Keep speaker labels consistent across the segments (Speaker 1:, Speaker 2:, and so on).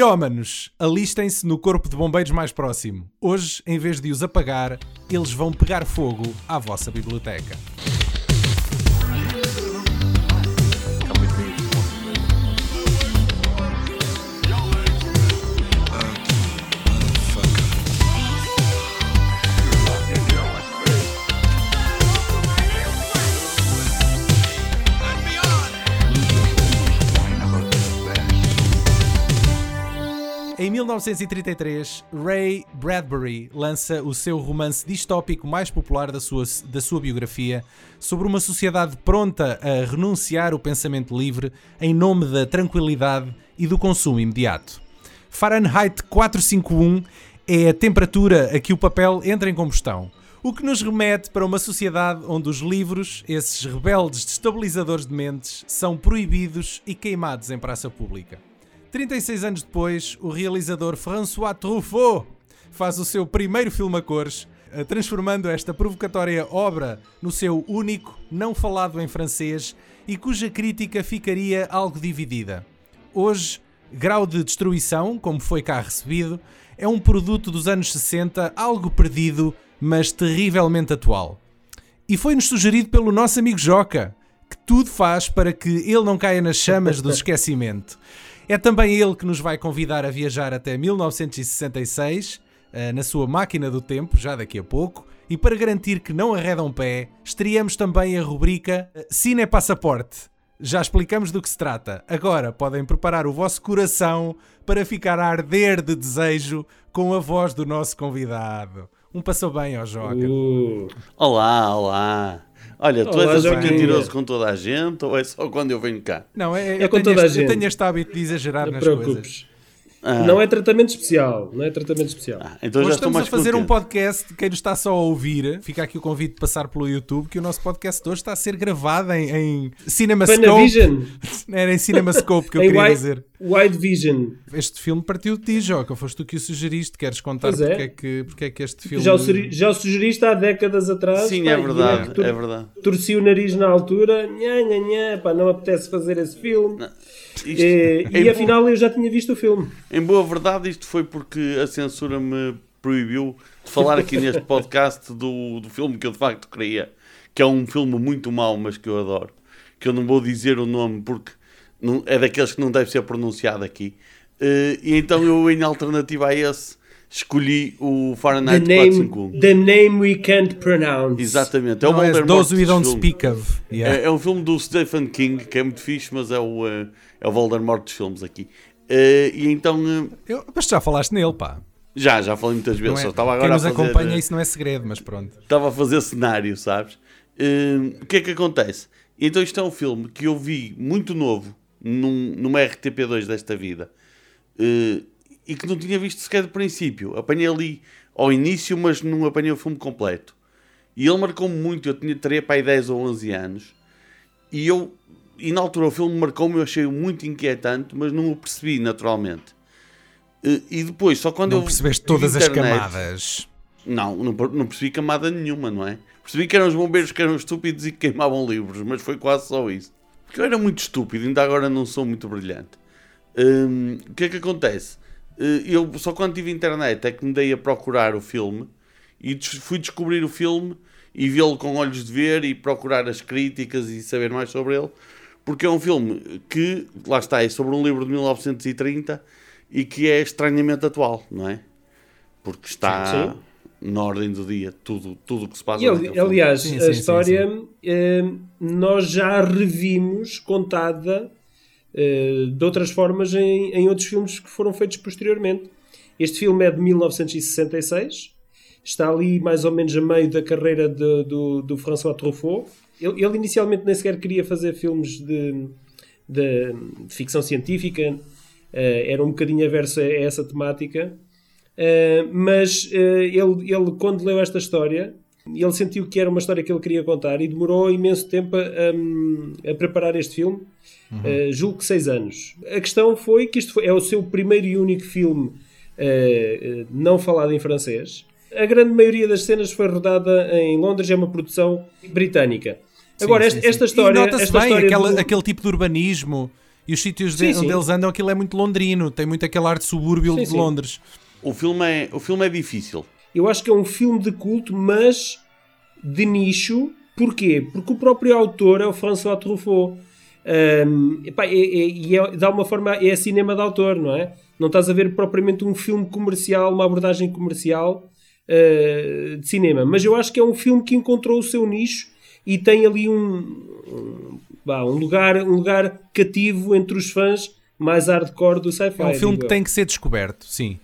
Speaker 1: Pirómanos, alistem-se no corpo de bombeiros mais próximo. Hoje, em vez de os apagar, eles vão pegar fogo à vossa biblioteca. 1933, Ray Bradbury lança o seu romance distópico mais popular da sua, da sua biografia sobre uma sociedade pronta a renunciar o pensamento livre em nome da tranquilidade e do consumo imediato. Fahrenheit 451 é a temperatura a que o papel entra em combustão, o que nos remete para uma sociedade onde os livros, esses rebeldes destabilizadores de mentes, são proibidos e queimados em praça pública. 36 anos depois, o realizador François Truffaut faz o seu primeiro filme a cores, eh, transformando esta provocatória obra no seu único, não falado em francês e cuja crítica ficaria algo dividida. Hoje, Grau de Destruição, como foi cá recebido, é um produto dos anos 60, algo perdido, mas terrivelmente atual. E foi-nos sugerido pelo nosso amigo Joca, que tudo faz para que ele não caia nas chamas do esquecimento. É também ele que nos vai convidar a viajar até 1966, eh, na sua máquina do tempo, já daqui a pouco. E para garantir que não arredam pé, estreamos também a rubrica eh, Cine Passaporte. Já explicamos do que se trata. Agora podem preparar o vosso coração para ficar a arder de desejo com a voz do nosso convidado. Um passou bem ao Joca.
Speaker 2: Uh,
Speaker 3: Olá, olá. Olha, tu
Speaker 2: Olá,
Speaker 3: és assim mentiroso com toda a gente ou é só quando eu venho cá?
Speaker 1: Não, é,
Speaker 2: É
Speaker 1: eu,
Speaker 2: com
Speaker 1: tenho
Speaker 2: toda a
Speaker 1: este, eu
Speaker 2: gente.
Speaker 1: tenho este hábito de exagerar
Speaker 2: não
Speaker 1: nas
Speaker 2: te
Speaker 1: coisas.
Speaker 2: preocupes.
Speaker 3: Ah,
Speaker 2: Não é tratamento especial. Não é tratamento especial.
Speaker 3: ah, então
Speaker 1: Hoje estamos a fazer um
Speaker 3: contente.
Speaker 1: podcast. Quem nos está só a ouvir, fica aqui o convite de passar pelo YouTube, que o nosso podcast de hoje está a ser gravado em, em CinemaScope.
Speaker 2: Panavision.
Speaker 1: Era em CinemaScope que eu queria dizer.
Speaker 2: Wide Vision.
Speaker 1: Este filme partiu de ti, Joca. Foste tu que o sugeriste. Queres contar
Speaker 2: Pois é.
Speaker 1: porque, é que, porque é que este filme.
Speaker 2: Já o, sugeri- já o sugeriste há décadas atrás.
Speaker 3: Sim,
Speaker 2: pá,
Speaker 3: é
Speaker 2: e
Speaker 3: verdade,
Speaker 2: que tor-
Speaker 3: é verdade.
Speaker 2: Torci o nariz na altura. Nha, nha, nha, pá, não apetece fazer esse filme.
Speaker 3: Isto-
Speaker 2: Eh,
Speaker 3: em,
Speaker 2: e
Speaker 3: bo-
Speaker 2: afinal eu já tinha visto o filme.
Speaker 3: em boa verdade, isto foi porque a censura me proibiu de falar aqui neste podcast do, do filme que eu de facto queria, que é um filme muito mau, mas que eu adoro. Que eu não vou dizer o nome porque não- é daqueles que não deve ser pronunciado aqui. Eh, e então eu, em alternativa a esse, escolhi o
Speaker 2: The
Speaker 3: Fahrenheit
Speaker 2: name,
Speaker 3: 451.
Speaker 2: the name we can't pronounce.
Speaker 3: Exatamente, é o
Speaker 1: Não, é
Speaker 3: Voldemort
Speaker 1: Those We
Speaker 3: dos
Speaker 1: Don't
Speaker 3: filmes.
Speaker 1: Speak of. Yeah.
Speaker 3: É, é um filme do Stephen King que é muito fixe, mas é o, eh, é o Voldemort dos filmes aqui. Eh, e então, eh,
Speaker 1: Eu, mas tu já falaste nele, pá.
Speaker 3: já, já falei muitas vezes,
Speaker 1: é?
Speaker 3: só estava
Speaker 1: Quem
Speaker 3: agora a
Speaker 1: nos
Speaker 3: fazer,
Speaker 1: acompanha, isso não é segredo, mas pronto.
Speaker 3: estava a fazer cenário, sabes? O que é que acontece? Então isto é um filme que eu vi muito novo num, numa RTP2 desta vida eh, e que não tinha visto sequer de princípio. Apanhei ali ao início, mas não apanhei o filme completo. E ele marcou-me muito, eu tinha, teria para aí 10 ou 11 anos e eu e na altura o filme marcou-me, eu achei muito inquietante, mas não o percebi naturalmente. Eh, E depois, só quando
Speaker 1: Não
Speaker 3: eu
Speaker 1: percebeste
Speaker 3: vi
Speaker 1: todas as
Speaker 3: internet-
Speaker 1: camadas.
Speaker 3: não, não, não percebi camada nenhuma, não é? Percebi que eram os bombeiros que eram estúpidos e que queimavam livros, mas foi quase só isso. Porque eu era muito estúpido, ainda agora não sou muito brilhante. Hum, o que é que acontece? Eh, Eu só quando tive internet é que me dei a procurar o filme e fui descobrir o filme e vê-lo com olhos de ver e procurar as críticas e saber mais sobre ele. Porque é um filme que, lá está, é sobre um livro de 1930 e que é estranhamente atual, não é? Porque está
Speaker 2: Sim.
Speaker 3: Na ordem do dia tudo tudo o que se passa
Speaker 2: E, aliás,
Speaker 1: Sim,
Speaker 2: a
Speaker 1: sim, sim,
Speaker 2: história eh, nós já a revimos contada eh, de outras formas em, em outros filmes que foram feitos posteriormente. Este filme é de 1966, está ali mais ou menos a meio da carreira de- do, do François Truffaut. Ele, ele inicialmente nem sequer queria fazer filmes de, de ficção científica, eh, era um bocadinho averso a essa temática. Uh, mas uh, ele, ele, quando leu esta história, ele sentiu que era uma história que ele queria contar e demorou imenso tempo a, um, a preparar este filme, uh, julgo que seis anos. A questão foi que isto foi, é o seu primeiro e único filme não falado em francês. A grande maioria das cenas foi rodada em Londres, é uma produção britânica. Agora,
Speaker 1: Sim,
Speaker 2: esta,
Speaker 1: sim,
Speaker 2: esta
Speaker 1: sim.
Speaker 2: história.
Speaker 1: E nota-se bem
Speaker 2: história
Speaker 1: aquela-
Speaker 2: do-
Speaker 1: aquele tipo de urbanismo E os sítios
Speaker 2: Sim,
Speaker 1: de-
Speaker 2: sim.
Speaker 1: onde eles andam, aquilo é muito londrino, tem muito aquele ar de subúrbio
Speaker 2: Sim,
Speaker 1: de
Speaker 2: sim.
Speaker 3: O filme é, o filme é difícil.
Speaker 2: Eu acho que é um filme de culto, mas de nicho. Porquê? Porque o próprio autor é o François Truffaut. Ahm, epá, é, é, e é, de alguma forma é cinema de autor, não é? Não estás a ver propriamente um filme comercial, uma abordagem comercial ah, de cinema. Mas eu acho que é um filme que encontrou o seu nicho e tem ali um, um, vá, um lugar, um lugar cativo entre os fãs mais hardcore do sci-fi.
Speaker 1: É um filme que
Speaker 2: eu.
Speaker 1: tem que ser descoberto, sim.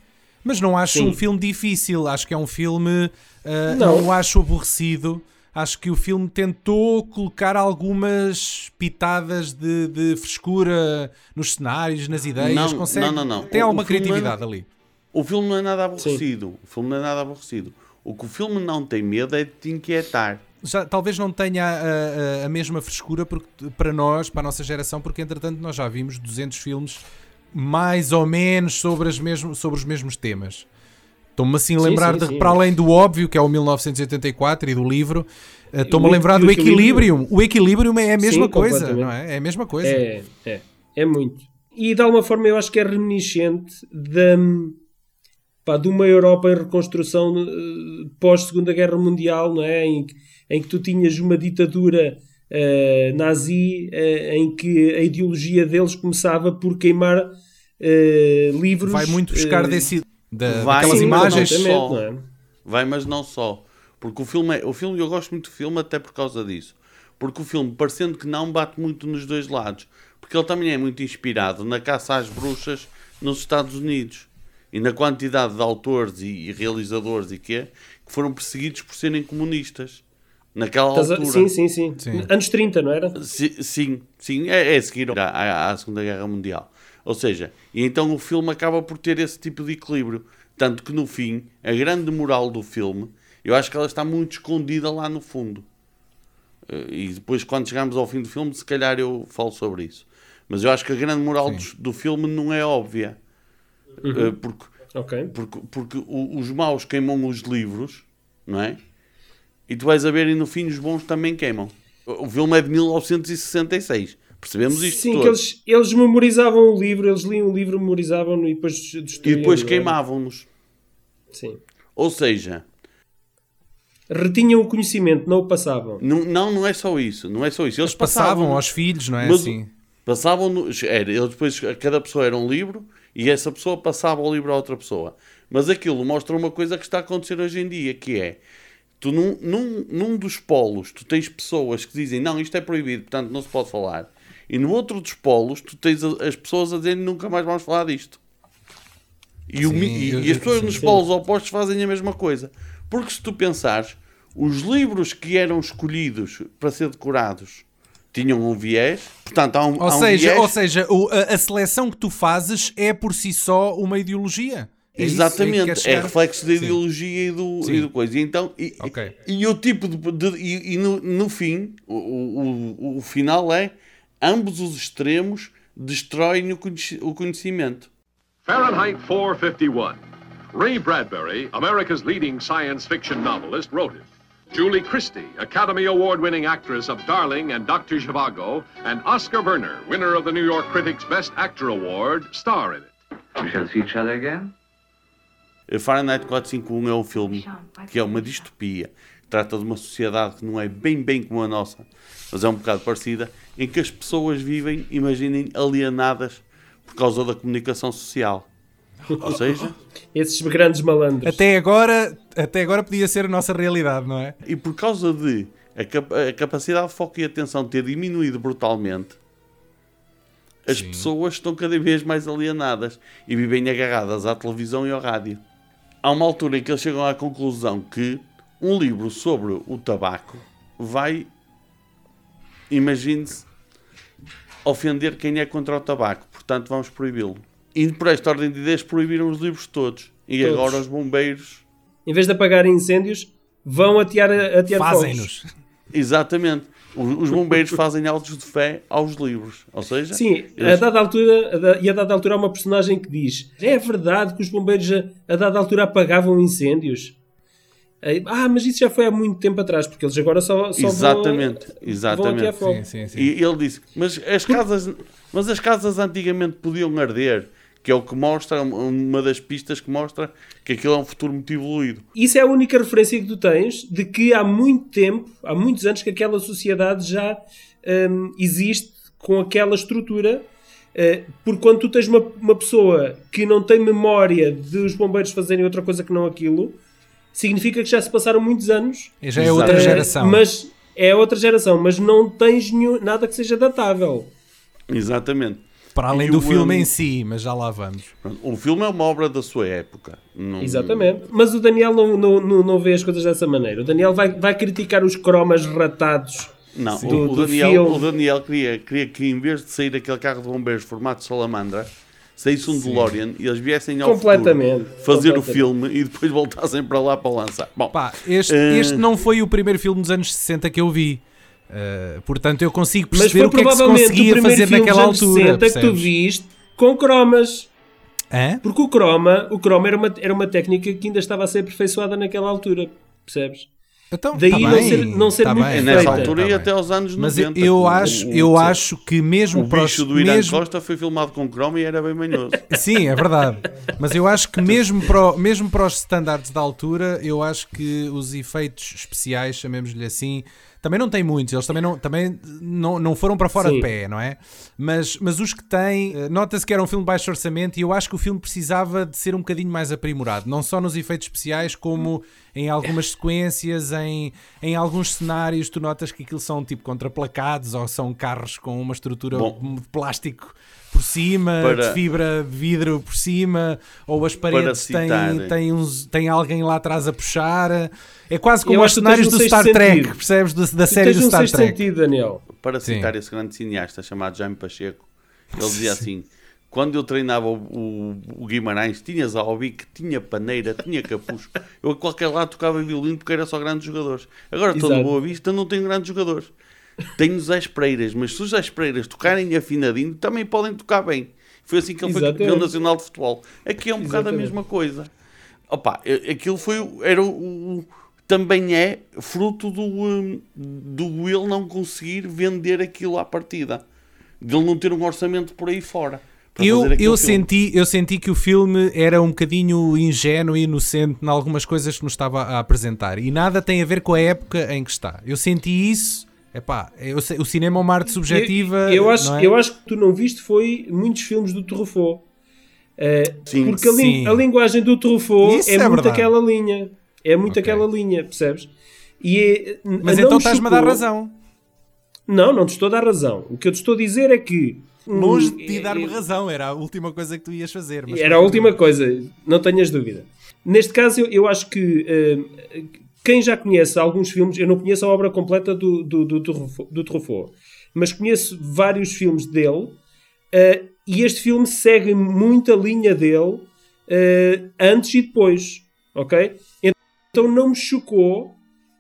Speaker 1: Mas não acho
Speaker 2: Sim.
Speaker 1: um filme difícil, acho que é um filme. ah,
Speaker 2: Não.
Speaker 1: não o acho aborrecido. Acho que o filme tentou colocar algumas pitadas de, de frescura nos cenários, nas ideias.
Speaker 3: Não,
Speaker 1: consegue,
Speaker 3: não, não, não.
Speaker 1: Tem
Speaker 3: O-
Speaker 1: alguma
Speaker 3: o filme
Speaker 1: criatividade ali.
Speaker 3: O filme não é nada aborrecido. O filme não é nada aborrecido. O que o filme não tem medo é de te inquietar.
Speaker 1: Já, talvez não tenha a, a- a mesma frescura porque, para nós, para a nossa geração, porque entretanto nós já vimos 200 filmes mais ou menos sobre, as mesmo, sobre os mesmos temas. Estou-me assim a
Speaker 2: Sim,
Speaker 1: lembrar,
Speaker 2: sim,
Speaker 1: de,
Speaker 2: sim.
Speaker 1: para além do óbvio, que é o 1984 e do livro, eh, estou-me a lembrar do
Speaker 2: equilíbrio-
Speaker 1: Equilibrium. O Equilibrium é a mesma
Speaker 2: Sim,
Speaker 1: coisa, não é? É a mesma coisa.
Speaker 2: É, é, é muito. E de alguma forma eu acho que é reminiscente da, pá, de uma Europa em reconstrução eh, pós-Segunda Guerra Mundial, não é? Em, que- em que tu tinhas uma ditadura eh, nazi eh, em que a ideologia deles começava por queimar eh, livros.
Speaker 1: Vai muito buscar
Speaker 2: eh,
Speaker 1: desse, da,
Speaker 3: vai-
Speaker 1: daquelas
Speaker 3: Sim,
Speaker 1: imagens.
Speaker 3: só.
Speaker 2: não é?
Speaker 3: Vai, mas não só. Porque o filme, é, o filme, eu gosto muito do filme até por causa disso. Porque o filme, parecendo que não, bate muito nos dois lados. Porque ele também é muito inspirado na caça às bruxas nos Estados Unidos. E na quantidade de autores e, e realizadores e quê, que foram perseguidos por serem comunistas. Naquela
Speaker 2: Estás a-
Speaker 3: altura.
Speaker 2: Sim, sim, sim,
Speaker 1: Sim.
Speaker 2: Anos 30, não era?
Speaker 3: Si- Sim, sim, é, é a seguir à, à- à Segunda Guerra Mundial. Ou seja, e então o filme acaba por ter esse tipo de equilíbrio. Tanto que no fim, a grande moral do filme, eu acho que ela está muito escondida lá no fundo. Eh, E depois, quando chegamos ao fim do filme, se calhar eu falo sobre isso. Mas eu acho que a grande moral do, do filme não é óbvia. Eh, Porque
Speaker 2: Ok.
Speaker 3: porque, porque os maus queimam os livros, não é? E tu vais a ver e no fim os bons também queimam. O o filme é de 1966. Percebemos isto
Speaker 2: Sim,
Speaker 3: todo.
Speaker 2: que eles, eles memorizavam o livro, eles liam o livro, memorizavam e depois
Speaker 3: E depois
Speaker 2: é?
Speaker 3: queimavam-nos.
Speaker 2: Sim.
Speaker 3: Ou seja,
Speaker 2: Retinham o conhecimento, não o passavam.
Speaker 3: não, não, não é só isso. Não é só isso. Eles
Speaker 1: Eles passavam
Speaker 3: passavam
Speaker 1: aos filhos, não é
Speaker 3: Mas-
Speaker 1: assim?
Speaker 3: Passavam no, era, eles depois, cada pessoa era um livro e essa pessoa passava o livro a outra pessoa. Mas aquilo mostra uma coisa que está a acontecer hoje em dia, que é tu num, num, num dos polos tu tens pessoas que dizem não, isto é proibido, portanto não se pode falar. E no outro dos polos tu tens as pessoas a dizerem nunca mais vamos falar disto. E, o
Speaker 1: Sim,
Speaker 3: e-
Speaker 1: eu-
Speaker 3: e as pessoas
Speaker 1: sim,
Speaker 3: nos polos opostos fazem a mesma coisa. Porque se tu pensares, os livros que eram escolhidos para ser decorados tinham um viés, portanto há um,
Speaker 1: Ou
Speaker 3: há um
Speaker 1: seja,
Speaker 3: viés.
Speaker 1: ou seja o- a, a seleção que tu fazes é por si só uma ideologia. É isso? É
Speaker 3: Exatamente, é
Speaker 1: chegar?
Speaker 3: reflexo da
Speaker 1: Sim.
Speaker 3: ideologia e do,
Speaker 1: Sim.
Speaker 3: e do coisa. E, então, e,
Speaker 1: Ok.
Speaker 3: e, e o tipo de. de- e no, no fim, o, o, o, o final é ambos os extremos destroem o, conheci- o conhecimento.
Speaker 4: Fahrenheit 451. Ray Bradbury, America's leading science fiction novelist, wrote it. Julie Christie, Academy Award winning actress of Darling and Dr. Zhivago, and Oscar Werner, winner of the New York Critics Best Actor Award, star in it.
Speaker 5: We shall see each other again?
Speaker 3: Fahrenheit 451 é um filme que é uma distopia. Trata de uma sociedade que não é bem bem como a nossa, mas é um bocado parecida, em que as pessoas vivem, imaginem, alienadas por causa da comunicação social. Ou seja,
Speaker 2: Esses grandes malandros.
Speaker 1: Até agora, até agora podia ser a nossa realidade, não é?
Speaker 3: E por causa de a, cap- a capacidade de foco e atenção ter diminuído brutalmente, as
Speaker 1: Sim.
Speaker 3: pessoas estão cada vez mais alienadas e vivem agarradas à televisão e ao rádio. Há uma altura em que eles chegam à conclusão que um livro sobre o tabaco vai, imagine-se, ofender quem é contra o tabaco. Portanto, vamos proibi-lo. E por esta ordem de ideias proibiram os livros todos. E
Speaker 2: Todos.
Speaker 3: agora os bombeiros
Speaker 2: Em vez de apagarem incêndios, vão atear, atear fogos.
Speaker 1: Fazem-nos.
Speaker 3: Exatamente. Os bombeiros fazem autos de fé aos livros. Ou seja,
Speaker 2: Sim, a
Speaker 3: eles-
Speaker 2: dada altura, a da- e a dada altura há uma personagem que diz: É verdade que os bombeiros a, a dada altura apagavam incêndios. Ah, mas isso já foi há muito tempo atrás, porque eles agora só, só
Speaker 3: Exatamente,
Speaker 2: vão,
Speaker 3: exatamente.
Speaker 2: vão aqui.
Speaker 1: Sim, sim, sim.
Speaker 3: E ele disse, mas as casas, mas as casas antigamente podiam arder, que é o que mostra, uma das pistas que mostra que aquilo é um futuro muito evoluído.
Speaker 2: Isso é a única referência que tu tens de que há muito tempo, há muitos anos, que aquela sociedade já hum, existe com aquela estrutura. Uh, porque quando tu tens uma, uma pessoa que não tem memória dos bombeiros fazerem outra coisa que não aquilo, significa que já se passaram muitos anos.
Speaker 1: E já é
Speaker 3: Exato.
Speaker 1: outra geração.
Speaker 2: Mas é outra geração, mas não tens nenhum- nada que seja datável.
Speaker 3: Exatamente.
Speaker 1: Para além
Speaker 3: E
Speaker 1: do
Speaker 3: o,
Speaker 1: filme
Speaker 3: um,
Speaker 1: em si, mas já lá vamos.
Speaker 3: O filme é uma obra da sua época. Não-
Speaker 2: Exatamente. Mas o Daniel não, não, não, não vê as coisas dessa maneira. O Daniel vai, vai criticar os cromas ratados.
Speaker 3: Não,
Speaker 2: Sim.
Speaker 3: o,
Speaker 2: Do-
Speaker 3: o
Speaker 2: do
Speaker 3: Daniel,
Speaker 2: filme.
Speaker 3: o Daniel queria, queria que em vez de sair aquele carro de bombeiros formato salamandra, saísse um DeLorean e eles viessem ao
Speaker 2: Completamente,
Speaker 3: futuro fazer o
Speaker 2: completamente.
Speaker 3: filme e depois voltassem para lá para lançar. Bom,
Speaker 1: Pá, este,
Speaker 3: Eh.
Speaker 1: este não foi o primeiro filme dos anos 60 que eu vi. Uh, portanto, eu consigo
Speaker 2: Mas
Speaker 1: perceber o que é que se
Speaker 2: provavelmente o
Speaker 1: conseguia
Speaker 2: primeiro
Speaker 1: fazer
Speaker 2: filme
Speaker 1: naquela
Speaker 2: dos anos
Speaker 1: altura.
Speaker 2: 60 que tu
Speaker 1: percebes?
Speaker 2: viste com cromas.
Speaker 1: Hã?
Speaker 2: Porque o croma, o croma era, uma, era uma técnica que ainda estava a ser aperfeiçoada naquela altura. Percebes?
Speaker 1: Então,
Speaker 2: Daí
Speaker 1: tá
Speaker 2: não
Speaker 1: bem,
Speaker 2: ser- não ser
Speaker 1: tá
Speaker 2: muito
Speaker 1: bem,
Speaker 3: é nessa altura
Speaker 1: tá
Speaker 3: e
Speaker 1: bem.
Speaker 3: até aos anos
Speaker 1: Mas
Speaker 3: 90.
Speaker 1: eu
Speaker 3: que
Speaker 1: acho,
Speaker 3: o-
Speaker 1: eu
Speaker 3: o-
Speaker 1: acho que mesmo
Speaker 3: O
Speaker 1: para os-
Speaker 3: bicho do Irã
Speaker 1: mesmo-
Speaker 3: Costa foi filmado com chroma e era bem manhoso.
Speaker 1: Sim, é verdade. Mas eu acho que mesmo para, o- mesmo para os standards da altura, eu acho que os efeitos especiais, chamemos-lhe assim, também não têm muitos. Eles também não, também não, não foram para fora
Speaker 2: Sim.
Speaker 1: de pé, não é? Mas, mas os que têm, eh, nota-se que era um filme de baixo orçamento e eu acho que o filme precisava de ser um bocadinho mais aprimorado. Não só nos efeitos especiais, como em algumas sequências, em, em alguns cenários, tu notas que aquilo são tipo contraplacados ou são carros com uma estrutura
Speaker 3: Bom.
Speaker 1: de plástico por cima,
Speaker 3: Para-
Speaker 1: de fibra de vidro por cima, ou as paredes têm,
Speaker 3: citar-
Speaker 1: têm, uns, têm alguém lá atrás a puxar. É quase como os
Speaker 2: que
Speaker 1: cenários do Star Trek,
Speaker 2: sentido.
Speaker 1: percebes? Da
Speaker 2: Tu
Speaker 1: série do Star Trek.
Speaker 2: sentido, Daniel.
Speaker 3: Para
Speaker 1: Sim.
Speaker 3: citar esse grande cineasta chamado Jaime Pacheco, ele dizia assim: quando eu treinava o, o- o Guimarães, tinha Zalbique, tinha paneira, tinha capucho. Eu a qualquer lado tocava violino porque era só grandes jogadores. Agora estou no. Boa Vista, não tenho grandes jogadores. Tenho Zé Espreiras, mas se os Espreiras tocarem afinadinho, também podem tocar bem. Foi assim que ele foi
Speaker 2: Exatamente.
Speaker 3: campeão nacional de futebol. Aqui é um bocado a
Speaker 2: Exatamente.
Speaker 3: mesma coisa. Opa, aquilo foi, era o, o- também é fruto do, hum, do Will não conseguir vender aquilo à partida. De ele não ter um orçamento por aí fora.
Speaker 1: Eu, eu,
Speaker 3: filme.
Speaker 1: senti, eu senti que o filme era um bocadinho ingênuo e inocente em algumas coisas que nos estava a apresentar e nada tem a ver com a época em que está. Eu senti isso. Epá, eu sei- o cinema é uma arte subjetiva.
Speaker 2: Eu, eu acho,
Speaker 1: não é?
Speaker 2: eu acho que tu não viste foi muitos filmes do Truffaut. Eh,
Speaker 3: Sim.
Speaker 2: porque a,
Speaker 1: Sim.
Speaker 2: a linguagem do Truffaut
Speaker 1: Isso
Speaker 2: é,
Speaker 1: é
Speaker 2: muito
Speaker 1: verdade.
Speaker 2: aquela linha. É muito
Speaker 1: Ok.
Speaker 2: aquela linha, percebes? E é-
Speaker 1: Mas então
Speaker 2: me
Speaker 1: estás-me a dar razão.
Speaker 2: Não, não te estou a dar razão. O que eu te estou a dizer é que.
Speaker 1: Longe de ti dar-me
Speaker 2: é-
Speaker 1: razão, era a última coisa que tu ias fazer. mas
Speaker 2: Era a última coisa, não tenhas dúvida. Neste caso, eu, eu acho que eh, quem já conhece alguns filmes, eu não conheço a obra completa do, do, do, do Truffaut, mas conheço vários filmes dele eh, e este filme segue muito a linha dele eh, antes e depois, ok? Então não me chocou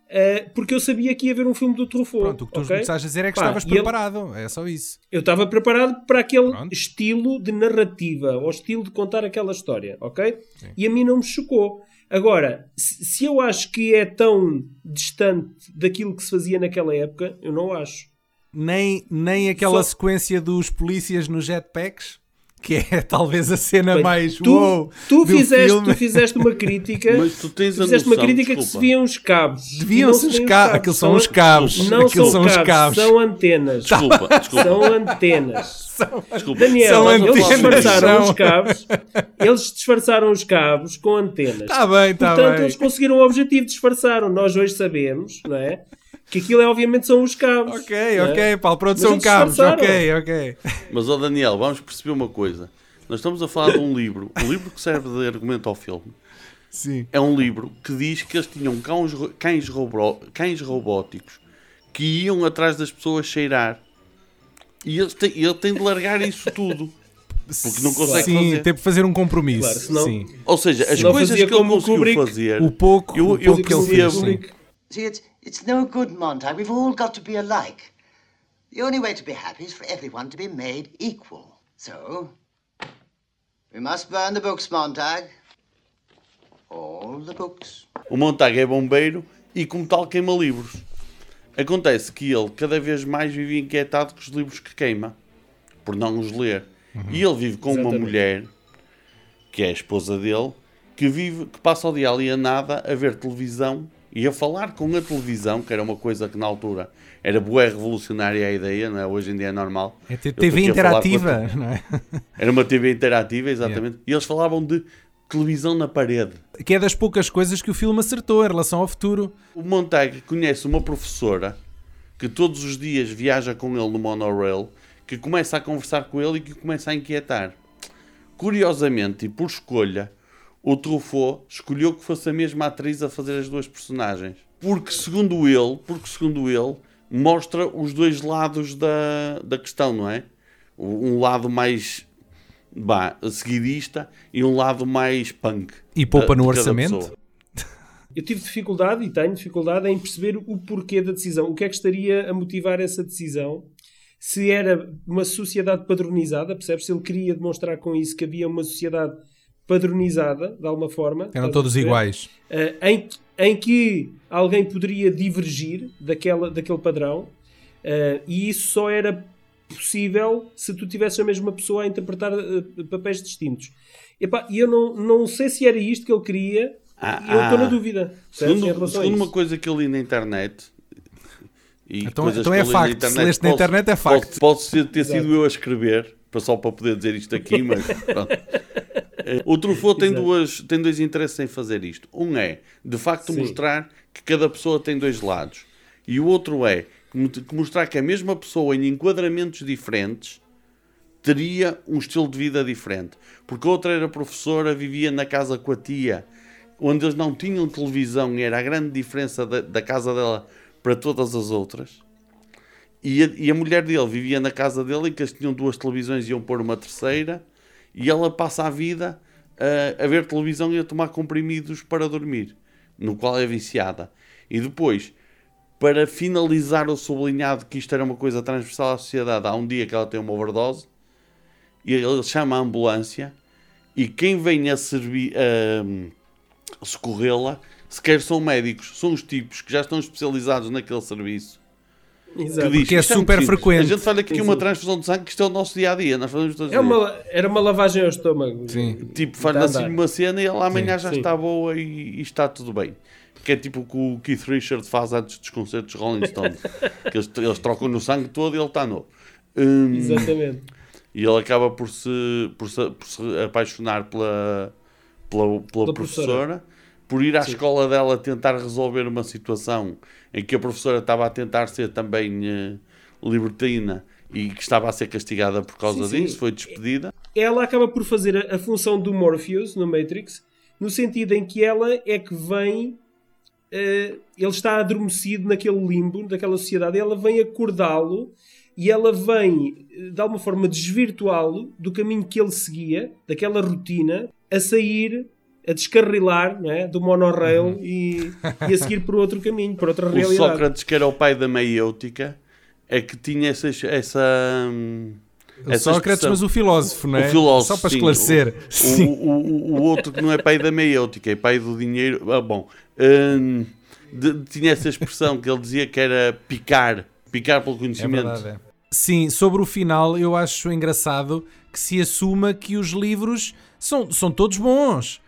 Speaker 2: eh, porque eu sabia que ia haver um filme do Truffaut.
Speaker 1: Pronto, o que tu
Speaker 2: ok?
Speaker 1: começaste a dizer é que
Speaker 2: Pá,
Speaker 1: estavas
Speaker 2: e ele-
Speaker 1: preparado. É só isso.
Speaker 2: eu estava preparado para aquele
Speaker 1: Pronto.
Speaker 2: estilo de narrativa, ou estilo de contar aquela história, ok? E a mim não me chocou. Agora, se eu acho que é tão distante daquilo que se fazia naquela época, eu não acho.
Speaker 1: Nem, nem aquela
Speaker 2: Só-
Speaker 1: sequência dos polícias nos jetpacks, que é talvez a cena
Speaker 2: Bem,
Speaker 1: mais
Speaker 2: tu,
Speaker 1: wow
Speaker 2: tu,
Speaker 1: do
Speaker 2: fizeste,
Speaker 1: filme.
Speaker 2: tu fizeste uma crítica.
Speaker 3: Mas tu tens
Speaker 2: tu
Speaker 3: a
Speaker 2: fizeste uma
Speaker 3: noção,
Speaker 2: crítica que se
Speaker 3: desculpa.
Speaker 2: viam os cabos.
Speaker 1: Deviam-se os cabos. Aquilo são os cabos.
Speaker 2: Não
Speaker 1: Aquilo
Speaker 2: são,
Speaker 1: são os
Speaker 2: cabos,
Speaker 1: cabos.
Speaker 2: são antenas.
Speaker 3: Desculpa, desculpa.
Speaker 2: São antenas.
Speaker 3: desculpa.
Speaker 2: Daniel,
Speaker 1: São
Speaker 2: eles
Speaker 1: antenas,
Speaker 2: disfarçaram
Speaker 1: são.
Speaker 2: os cabos. Eles disfarçaram os cabos com antenas.
Speaker 1: Está bem, está
Speaker 2: Portanto,
Speaker 1: bem.
Speaker 2: eles conseguiram o objetivo, disfarçaram. Nós hoje sabemos, não é? Que aquilo é, obviamente são os cabos.
Speaker 1: Ok,
Speaker 2: é?
Speaker 1: ok, Paulo, pronto, são cabos. Ok, ok.
Speaker 3: Mas, ó Daniel, vamos perceber uma coisa. Nós estamos a falar de um livro, um livro que serve de argumento ao filme.
Speaker 1: Sim.
Speaker 3: É um livro que diz que eles tinham cães, cães, robó- cães robóticos que iam atrás das pessoas cheirar. E ele tem, ele tem de largar isso tudo. Porque não consegue
Speaker 1: Sim,
Speaker 3: fazer.
Speaker 1: teve de fazer um compromisso.
Speaker 2: Claro, senão-
Speaker 1: Sim.
Speaker 3: Ou seja, as coisas que ele conseguiu
Speaker 2: Kubrick.
Speaker 3: fazer.
Speaker 1: O pouco,
Speaker 3: Eu-
Speaker 1: o
Speaker 3: eu
Speaker 1: pouco que ele
Speaker 3: percebo.
Speaker 1: fez. Sim.
Speaker 6: See, it's, it's no good, Montag. We've all got to be alike. The only way to be happy is for everyone to be made equal. So, we must burn the books, Montag. All the books.
Speaker 3: O Montag é bombeiro e, como tal, queima livros. Acontece que ele cada vez mais vive inquietado com os livros que queima, por não os ler. E ele vive com uma
Speaker 2: Exatamente.
Speaker 3: mulher, que é a esposa dele, que vive, que passa o dia ali a nada a ver televisão e a falar com a televisão, que era uma coisa que na altura era bué revolucionária a ideia, não é? hoje em dia é normal.
Speaker 1: É TV interativa, não é?
Speaker 3: Era uma TV interativa, exatamente. E eles falavam de televisão na parede.
Speaker 1: Que é das poucas coisas que o filme acertou em relação ao futuro.
Speaker 3: O Montag conhece uma professora que todos os dias viaja com ele no monorail, que começa a conversar com ele e que começa a inquietar. Curiosamente e por escolha, o Truffaut escolheu que fosse a mesma atriz a fazer as duas personagens. Porque segundo ele, porque segundo ele, mostra os dois lados da, da questão, não é? Um lado mais bah, seguidista e um lado mais punk.
Speaker 1: E poupa no orçamento.
Speaker 3: pessoa.
Speaker 2: Eu tive dificuldade e tenho dificuldade em perceber o porquê da decisão. O que é que estaria a motivar essa decisão? Se era uma sociedade padronizada, percebes? Se ele queria demonstrar com isso que havia uma sociedade padronizada, de alguma forma.
Speaker 1: Eram todos
Speaker 2: perceber?
Speaker 1: iguais.
Speaker 2: Eh, em, em que alguém poderia divergir daquela, daquele padrão eh, e isso só era possível se tu tivesses a mesma pessoa a interpretar eh, papéis distintos. Epá, E eu não, não sei se era isto que ele queria
Speaker 3: Ah,
Speaker 2: eu estou
Speaker 3: ah.
Speaker 2: na dúvida.
Speaker 3: Segundo, segundo uma coisa que eu li na internet. E
Speaker 1: Então- então é
Speaker 3: eu li
Speaker 1: facto. Se leste na internet, é facto.
Speaker 3: Pode, pode ser- ter sido
Speaker 2: Exato.
Speaker 3: eu a escrever, só para poder dizer isto aqui, mas pronto. O Truffaut tem, duas, tem dois interesses em fazer isto. Um é, de facto,
Speaker 2: Sim.
Speaker 3: mostrar que cada pessoa tem dois lados. E o outro é mostrar que a mesma pessoa, em enquadramentos diferentes, teria um estilo de vida diferente. Porque a outra era professora, vivia na casa com a tia, onde eles não tinham televisão e era a grande diferença da, da casa dela para todas as outras. E a, e a mulher dele vivia na casa dele em que eles tinham duas televisões e iam pôr uma terceira. E ela passa a vida a, a ver televisão e a tomar comprimidos para dormir, no qual é viciada. E depois, para finalizar o sublinhado que isto era uma coisa transversal à sociedade, há um dia que ela tem uma overdose e ele chama a ambulância e quem vem a servir a socorrê-la sequer são médicos, são os tipos que já estão especializados naquele serviço.
Speaker 2: Exato.
Speaker 3: Que diz,
Speaker 1: é
Speaker 3: "Isto muito
Speaker 1: super
Speaker 3: simples.
Speaker 1: frequente."
Speaker 3: A gente faz aqui
Speaker 2: Sim,
Speaker 3: uma
Speaker 2: sim.
Speaker 3: transfusão de sangue, que isto é o nosso dia a dia. Nós fazemos todos
Speaker 2: É uma, era uma lavagem ao estômago.
Speaker 1: Sim.
Speaker 3: Tipo, faz
Speaker 2: Está a
Speaker 3: assim uma cena e ela amanhã já
Speaker 2: sim.
Speaker 3: está boa e, e está tudo bem. Que é tipo o que o Keith Richard faz antes dos concertos de Rolling Stones. que eles, eles trocam no sangue todo e ele está novo. Hum,
Speaker 2: Exatamente.
Speaker 3: e ele acaba por se, por se, por se apaixonar pela, pela, pela
Speaker 2: Pela
Speaker 3: professora,
Speaker 2: professora.
Speaker 3: Por ir à escola dela tentar resolver uma situação em que a professora estava a tentar ser também eh, libertina e que estava a ser castigada por causa
Speaker 2: Sim, sim.
Speaker 3: disso, foi despedida.
Speaker 2: ela acaba por fazer a, a função do Morpheus no Matrix, no sentido em que ela é que vem. eh, ele está adormecido naquele limbo, daquela sociedade, e ela vem acordá-lo e ela vem, eh, de alguma forma, desvirtuá-lo do caminho que ele seguia, daquela rotina, a sair, a descarrilar não é? do monorail e, e a seguir por outro caminho, por outra
Speaker 3: Uhum. O
Speaker 2: realidade.
Speaker 3: Sócrates, que era o pai da meiêutica, é que tinha essa. essa hum,
Speaker 1: O
Speaker 3: essa
Speaker 1: Sócrates,
Speaker 3: expressão.
Speaker 1: mas o filósofo, não é?
Speaker 3: O filósofo,
Speaker 1: Só para
Speaker 3: sim.
Speaker 1: esclarecer.
Speaker 3: O,
Speaker 1: Sim.
Speaker 3: o, o, o outro que não é pai da meiêutica, é pai do dinheiro. Ah, bom, hum, de- tinha essa expressão que ele dizia que era picar, picar pelo
Speaker 1: É
Speaker 3: conhecimento.
Speaker 1: verdade, é. Sim, sobre o final, eu acho engraçado que se assuma que os livros são, são todos bons.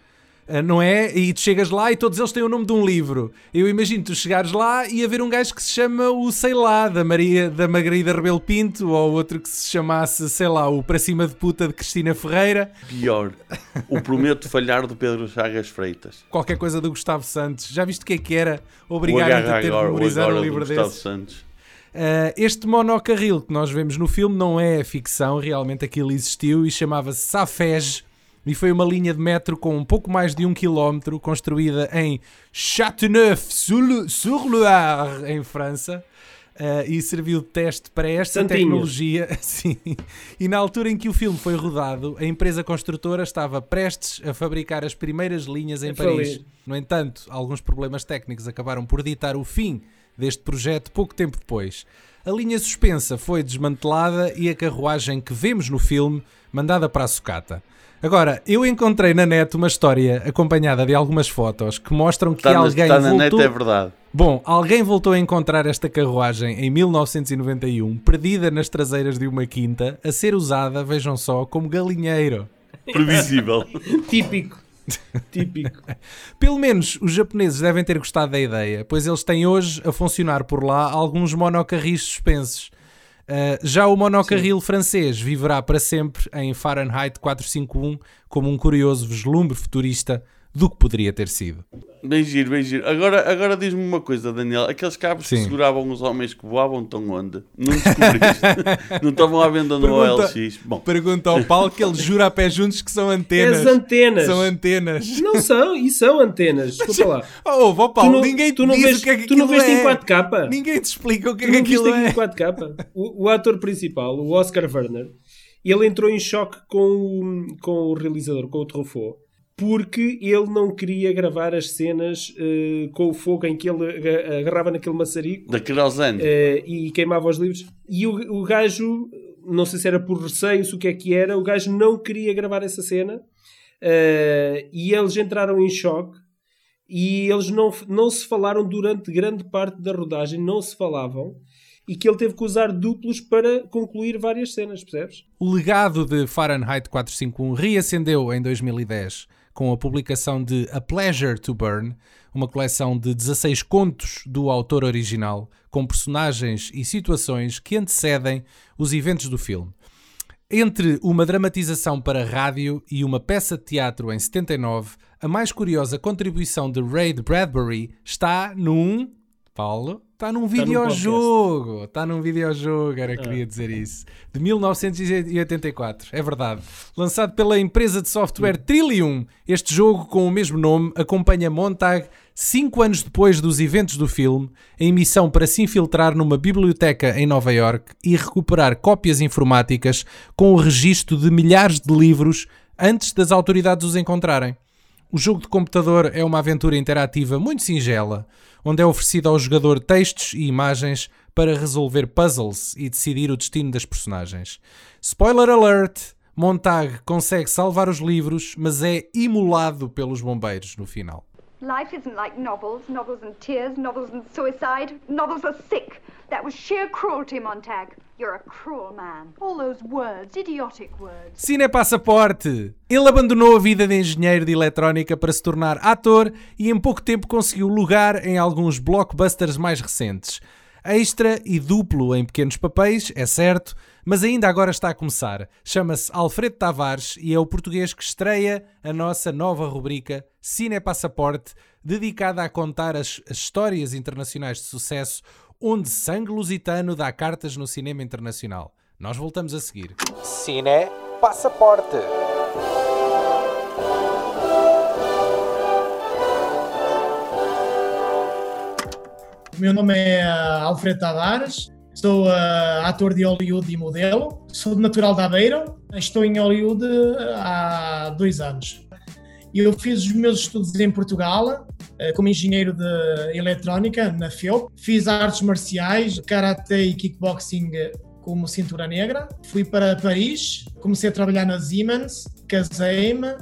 Speaker 1: Ah, Não é? E tu chegas lá e todos eles têm o nome de um livro. Eu imagino tu chegares lá e haver um gajo que se chama o, sei lá, da Maria da Margarida Rebelo Pinto, ou outro que se chamasse, sei lá, o Para Cima de Puta de Cristina Ferreira,
Speaker 3: Pior, o Prometo Falhar do Pedro Chagas Freitas.
Speaker 1: qualquer coisa do Gustavo Santos. Já viste o que é que era?
Speaker 3: O agarra
Speaker 1: a ter
Speaker 3: agora, o
Speaker 1: memorizar
Speaker 3: agora
Speaker 1: um
Speaker 3: do
Speaker 1: livro
Speaker 3: Gustavo
Speaker 1: desse.
Speaker 3: Santos.
Speaker 1: Uh, este monocarril que nós vemos no filme não é ficção, realmente aquilo existiu e chamava-se Safej e foi uma linha de metro com um pouco mais de um quilómetro construída em Châteauneuf-sur-Loire, em França. uh, e serviu de teste para esta
Speaker 2: Santinho.
Speaker 1: tecnologia. Sim. E na altura em que o filme foi rodado, a empresa construtora estava prestes a fabricar as primeiras linhas em
Speaker 2: A
Speaker 1: Paris. No entanto, alguns problemas técnicos acabaram por ditar o fim deste projeto pouco tempo depois. A linha suspensa foi desmantelada e a carruagem que vemos no filme mandada para a sucata. Agora, eu encontrei na net uma história acompanhada de algumas fotos que mostram que
Speaker 3: Está na,
Speaker 1: alguém
Speaker 3: está na
Speaker 1: voltou...
Speaker 3: net, é verdade.
Speaker 1: Bom, alguém voltou a encontrar esta carruagem em 1991, perdida nas traseiras de uma quinta, a ser usada, vejam só, como galinheiro.
Speaker 3: Previsível.
Speaker 2: Típico. Típico.
Speaker 1: Pelo menos os japoneses devem ter gostado da ideia, pois eles têm hoje a funcionar por lá alguns monocarris suspensos. Uh, já o monocarril francês viverá para sempre em Fahrenheit 451 como um curioso vislumbre futurista do que poderia ter sido.
Speaker 3: Bem giro, bem giro. Agora, agora diz-me uma coisa, Daniel. Aqueles cabos
Speaker 1: Sim.
Speaker 3: que seguravam os homens que voavam estão onde? Não descobriste? não estavam à venda no
Speaker 1: Pergunta-
Speaker 3: OLX? Bom,
Speaker 1: Pergunta ao Paulo que ele jura a pé juntos que são antenas.
Speaker 2: As antenas.
Speaker 1: São antenas.
Speaker 2: Não são, e são antenas. Desculpa lá.
Speaker 1: Oh, vó Paulo,
Speaker 2: Tu não-
Speaker 1: ninguém
Speaker 2: tu não
Speaker 1: diz
Speaker 2: vês-
Speaker 1: o que é que
Speaker 2: tu não
Speaker 1: aquilo
Speaker 2: veste em
Speaker 1: é.
Speaker 2: 4K?
Speaker 1: Ninguém te explica o que é
Speaker 2: Tu
Speaker 1: que
Speaker 2: não viste
Speaker 1: aquilo
Speaker 2: aqui
Speaker 1: é.
Speaker 2: em 4K? O, o ator principal, o Oscar Werner, ele entrou em choque com o, com o realizador, com o Truffaut, porque ele não queria gravar as cenas eh, com o fogo em que ele aga- agarrava naquele maçarico
Speaker 3: da querosene.
Speaker 2: eh, e queimava os livros. E o, o gajo, não sei se era por receio, se o que é que era, o gajo não queria gravar essa cena eh, e eles entraram em choque e eles não, não se falaram durante grande parte da rodagem, não se falavam. E que ele teve que usar duplos para concluir várias cenas, percebes?
Speaker 1: O legado de Fahrenheit 451 reacendeu em 2010 com a publicação de A Pleasure to Burn, uma coleção de 16 contos do autor original, com personagens e situações que antecedem os eventos do filme. Entre uma dramatização para rádio e uma peça de teatro em 79, a mais curiosa contribuição de Ray Bradbury está num. Paulo? Está num
Speaker 2: num
Speaker 1: videojogo. Está num videojogo, era queria dizer isso. De 1984, é verdade. Lançado pela empresa de software Trillium, este jogo com o mesmo nome acompanha Montag cinco anos depois dos eventos do filme, em missão para se infiltrar numa biblioteca em Nova York e recuperar cópias informáticas com o registro de milhares de livros antes das autoridades os encontrarem. O jogo de computador é uma aventura interativa muito singela, onde é oferecido ao jogador textos e imagens para resolver puzzles e decidir o destino das personagens. Spoiler alert! Montag consegue salvar os livros, mas é imolado pelos bombeiros no final.
Speaker 7: Life isn't like novels, novels and tears, novels and suicide. Novels are sick. That was sheer cruelty, Montag. You're a cruel man. All those words, idiotic words.
Speaker 1: Cine Passaporte! Ele abandonou a vida de engenheiro de eletrónica para se tornar ator e em pouco tempo conseguiu lugar em alguns blockbusters mais recentes. Extra e duplo em pequenos papéis, é certo, mas ainda agora está a começar. Chama-se Alfredo Tavares e é o português que estreia a nossa nova rubrica Cine Passaporte, dedicada a contar as, as histórias internacionais de sucesso onde sangue lusitano dá cartas no cinema internacional. Nós voltamos a seguir. Cine Passaporte.
Speaker 8: O meu nome é uh, Alfredo Tavares, sou uh, ator de Hollywood e modelo, sou de natural de Aveiro, estou em Hollywood uh, há dois anos. Eu fiz os meus estudos em Portugal, uh, como engenheiro de eletrónica na FEUP, fiz artes marciais, karate e kickboxing como cintura negra. Fui para Paris, comecei a trabalhar na Siemens, casei-me,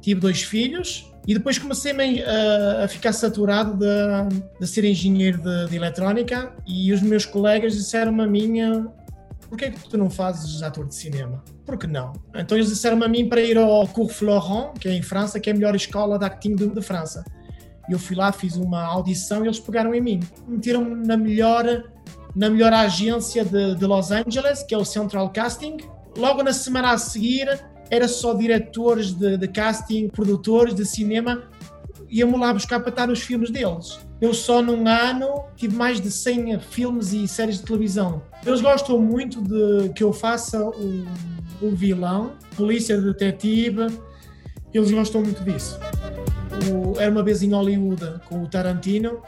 Speaker 8: tive dois filhos e depois comecei a, a ficar saturado de, de ser engenheiro de, de, eletrónica e os meus colegas disseram-me a mim porquê é que tu não fazes ator de cinema? Por que não? Então eles disseram-me a mim para ir ao Cours Florent, que é em França, que é a melhor escola de acting de, de França. Eu fui lá, fiz uma audição e eles pegaram em mim. Meteram-me na melhor, na melhor agência de, de Los Angeles, que é o Central Casting. Logo na semana a seguir, era só diretores de, de casting, produtores de cinema, iam lá buscar para estar nos filmes deles. Eu só num ano tive mais de 100 filmes e séries de televisão. Eles gostam muito de que eu faça o, o vilão, polícia detetive, eles gostam muito disso. O, era uma vez em Hollywood com o Tarantino,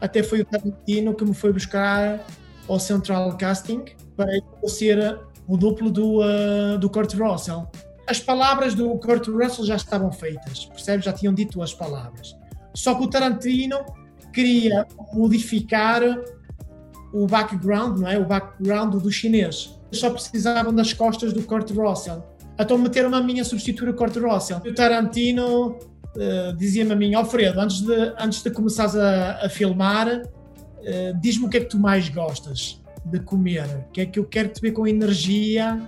Speaker 8: até foi o Tarantino que me foi buscar ao Central Casting para eu ser o duplo do, uh, do Kurt Russell as palavras do Kurt Russell já estavam feitas, percebes? Já tinham dito as palavras. Só que o Tarantino queria modificar o background, não é? O background do chinês. Só precisavam das costas do Kurt Russell. Então meteram-me a minha substituta Kurt Russell. O Tarantino uh, dizia-me a mim, Alfredo, antes de, antes de começares a, a filmar, uh, diz-me o que é que tu mais gostas de comer. O que é que eu quero te ver com energia,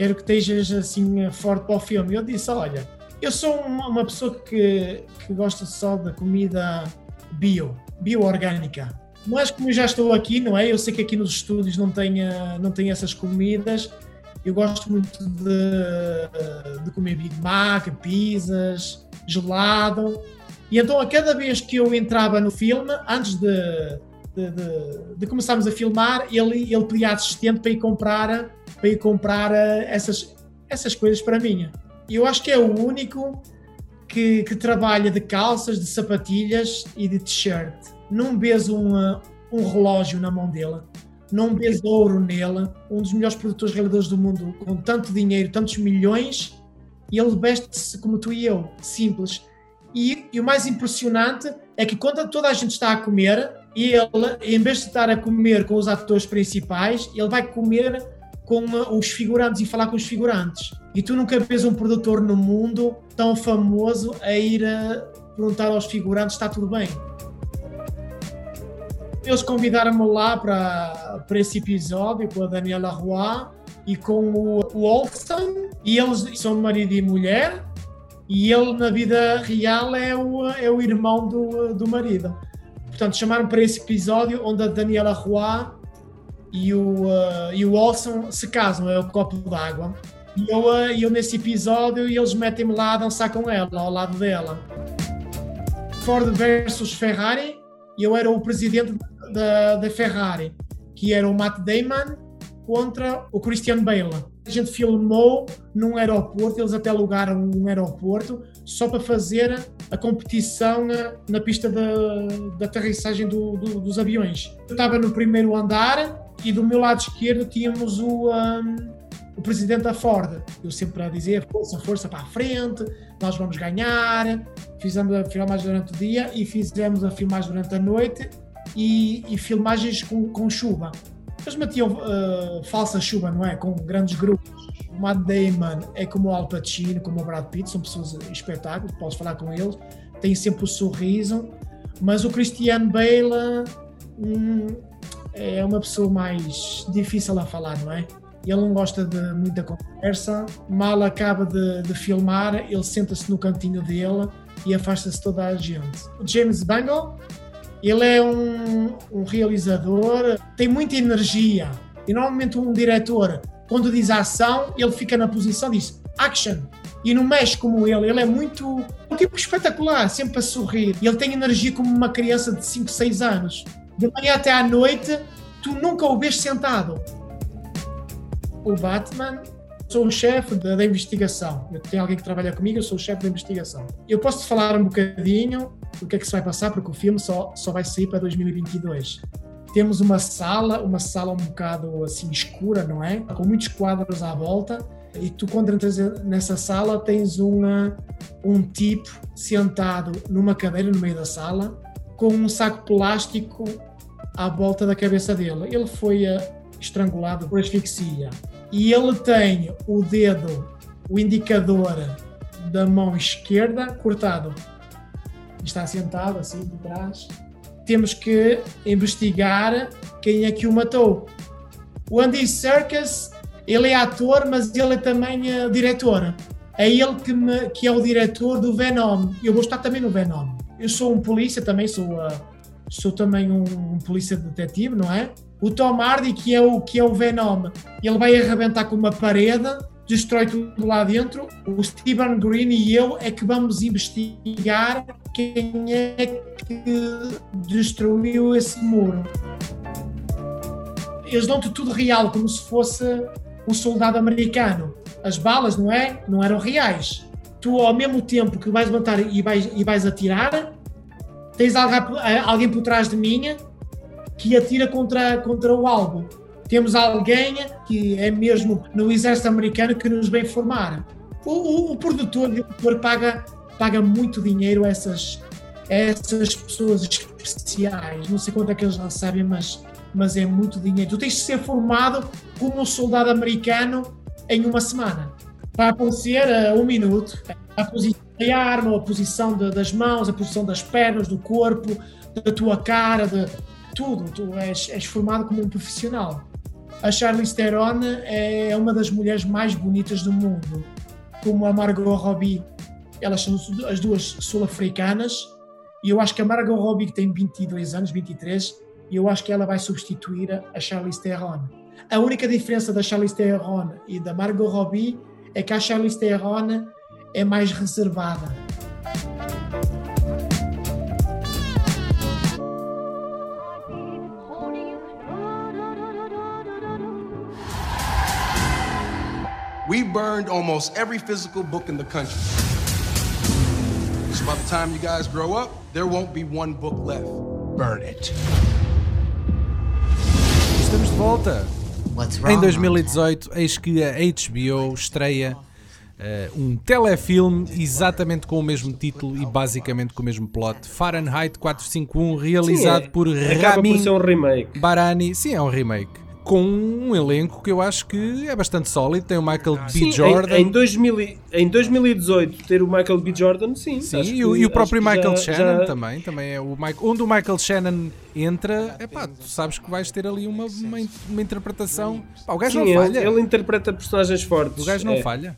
Speaker 8: quero que estejas assim forte para o filme. Eu disse, olha, eu sou uma, uma pessoa que, que gosta só de comida bio, bio-orgânica. Mas como eu já estou aqui, não é? Eu sei que aqui nos estúdios não tem, não tem essas comidas. Eu gosto muito de, de comer Big Mac, pizzas, gelado. E então, a cada vez que eu entrava no filme, antes de, de, de, de começarmos a filmar, ele, ele pedia assistente para ir comprar, para ir comprar eh, essas, essas coisas para mim. Eu acho que é o único que, que trabalha de calças, de sapatilhas e de t-shirt. Não vês um, um relógio na mão dele, não vês ouro nele. Um dos melhores produtores realizadores do mundo, com tanto dinheiro, tantos milhões, e ele veste-se como tu e eu, simples. E, e, o mais impressionante é que quando toda a gente está a comer, ele, em vez de estar a comer com os atores principais, ele vai comer com os figurantes e falar com os figurantes. E tu nunca vês um produtor no mundo tão famoso a ir a perguntar aos figurantes: está tudo bem? Eles convidaram-me lá para, para esse episódio com a Daniela Roy e com o, o Olsen, e eles são marido e mulher, e ele na vida real é o, é o irmão do, do marido. Portanto, chamaram para esse episódio onde a Daniela Roy e o, uh, e o Olsen se casam, é o copo d'água. E eu, uh, eu nesse episódio eles metem-me lá a dançar com ela, ao lado dela. Ford versus Ferrari, eu era o presidente da, da Ferrari, que era o Matt Damon contra o Christian Bale. A gente filmou num aeroporto, eles até alugaram um aeroporto só para fazer a competição na, na pista da aterrissagem do, do, dos aviões. Eu estava no primeiro andar e do meu lado esquerdo tínhamos o, um, o presidente da Ford. Eu sempre a dizer força, força para a frente, nós vamos ganhar. Fizemos a filmagem durante o dia e fizemos a filmagem durante a noite e, e filmagens com, com chuva. Eles metiam uh, falsa chuva, não é? Com grandes grupos. O Matt Damon é como o Al Pacino, como o Brad Pitt, são pessoas espetáculo, posso falar com eles, têm sempre o sorriso. Mas o Christian Bale hum, é uma pessoa mais difícil a falar, não é? Ele não gosta de muita conversa. Mal acaba de, de filmar, ele senta-se no cantinho dele e afasta-se toda a gente. O James Bangle ele é um, um realizador, tem muita energia. E normalmente um diretor, quando diz ação, ele fica na posição, diz action. E não mexe como ele, ele é muito. um tipo espetacular, sempre a sorrir. Ele tem energia como uma criança de 5, 6 anos. De manhã até à noite, tu nunca o vês sentado. O Batman sou o chefe da, da, investigação. Eu tenho alguém que trabalha comigo, eu sou o chefe da investigação. Eu posso te falar um bocadinho do que é que se vai passar, porque o filme só, só vai sair para 2022. Temos uma sala, uma sala um bocado assim escura, não é? Com muitos quadros à volta. E tu, quando entras nessa sala, tens uma, um tipo sentado numa cadeira no meio da sala, com um saco plástico à volta da cabeça dele. Ele foi uh, estrangulado por asfixia e ele tem o dedo, o indicador da mão esquerda cortado. Está sentado assim de trás. Temos que investigar quem é que o matou. O Andy Serkis, ele é ator, mas ele é também uh, diretor. É ele que, me, que é o diretor do Venom. Eu vou estar também no Venom. Eu sou um polícia também, sou, uh, sou também um, um polícia detetive, não é? O Tom Hardy, que é o, que é o Venom, ele vai arrebentar com uma parede, destrói tudo lá dentro. O Steven Green e eu é que vamos investigar quem é que destruiu esse muro. Eles dão-te tudo real, como se fosse um soldado americano. As balas, não é? Não eram reais. Tu, ao mesmo tempo que vais levantar e vais, e vais atirar, tens alguém, por trás de mim que atira contra, contra o alvo. Temos alguém que é mesmo no exército americano que nos vem formar. O, o, o produtor, o produtor paga, paga muito dinheiro a essas, a essas pessoas especiais. Não sei quanto é que eles recebem, mas, mas é muito dinheiro. Tu tens de ser formado como um soldado americano em uma semana. vai aparecer uh, um minuto. A posição da arma, a posição de, das mãos, a posição das pernas, do corpo, da tua cara, de tudo. Tu és, és formado como um profissional. A Charlize Theron é uma das mulheres mais bonitas do mundo, como a Margot Robbie. Elas são as duas sul-africanas e eu acho que a Margot Robbie, que tem 22 anos, 23, eu acho que ela vai substituir a Charlize Theron. A única diferença da Charlize Theron e da Margot Robbie é que a Charlize Theron é mais reservada.
Speaker 9: We burned almost every physical book in the country. So by the time you guys grow up, there won't be one book left. Burn it.
Speaker 1: Estamos de volta.
Speaker 6: What's wrong?
Speaker 1: Em 2018, eis que a HBO estreia uh, um telefilme exatamente com o mesmo título e basicamente com o mesmo plot. Fahrenheit 451, realizado
Speaker 2: Sim, é.
Speaker 1: por Ramin
Speaker 2: por ser um remake.
Speaker 1: Barani. Sim, é um remake. Com um elenco que eu acho que é bastante sólido. Tem o Michael B.
Speaker 2: Sim,
Speaker 1: Jordan.
Speaker 2: Em, em, 2000, e- em 2018 ter o Michael B. Jordan, sim.
Speaker 1: Sim, e, o,
Speaker 2: que-
Speaker 1: e o próprio Michael
Speaker 2: já-
Speaker 1: Shannon
Speaker 2: já-
Speaker 1: também, também é o Michael, onde o Michael Shannon entra, é pá, tu sabes que vais ter ali uma, uma, uma interpretação. Pá, o gajo
Speaker 2: Sim,
Speaker 1: não
Speaker 2: ele,
Speaker 1: falha.
Speaker 2: ele interpreta personagens fortes.
Speaker 1: O gajo não
Speaker 2: é.
Speaker 1: falha.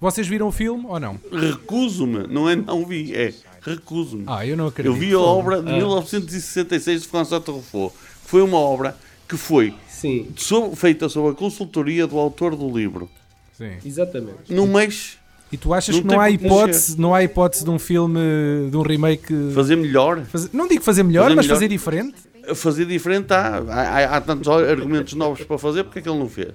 Speaker 1: Vocês viram o filme ou não?
Speaker 3: Recuso-me, não é não vi, é recuso-me.
Speaker 1: Ah, eu não acredito.
Speaker 3: Eu vi a obra de
Speaker 2: Ah.
Speaker 3: 1966 de François Truffaut, que foi uma obra que foi
Speaker 2: Sim,
Speaker 3: sob- feita sob a consultoria do autor do livro.
Speaker 1: Sim.
Speaker 2: exatamente.
Speaker 3: No mês,
Speaker 1: E tu achas
Speaker 3: Não
Speaker 1: que não há hipótese, não há hipótese de um filme, de um remake,
Speaker 3: fazer melhor,
Speaker 1: fazer- não digo fazer melhor,
Speaker 3: Fazer
Speaker 1: mas
Speaker 3: melhor.
Speaker 1: fazer diferente?
Speaker 3: fazer diferente, há, há, há tantos argumentos novos para fazer, porque é que ele não fez?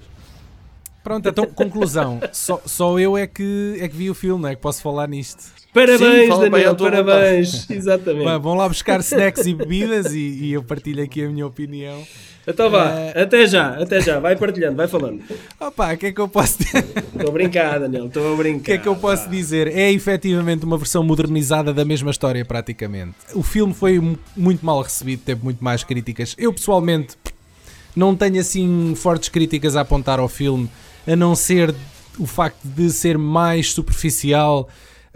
Speaker 1: Pronto, então conclusão. Só, só eu é que, é que vi o filme, não é que posso falar nisto.
Speaker 2: Parabéns,
Speaker 3: bem
Speaker 2: Daniel, parabéns. Exatamente.
Speaker 1: Vão lá buscar snacks e bebidas e, e eu partilho aqui a minha opinião.
Speaker 2: Então vá,
Speaker 1: Eh,
Speaker 2: até já, até já. Vai partilhando, vai falando.
Speaker 1: Opa, o que é que eu posso dizer?
Speaker 2: Estou a brincar, Daniel, estou a brincar.
Speaker 1: O que é que eu posso dizer? É efetivamente uma versão modernizada da mesma história, praticamente. O filme foi mu- muito mal recebido, teve muito mais críticas. Eu, pessoalmente, não tenho assim fortes críticas a apontar ao filme, a não ser o facto de ser mais superficial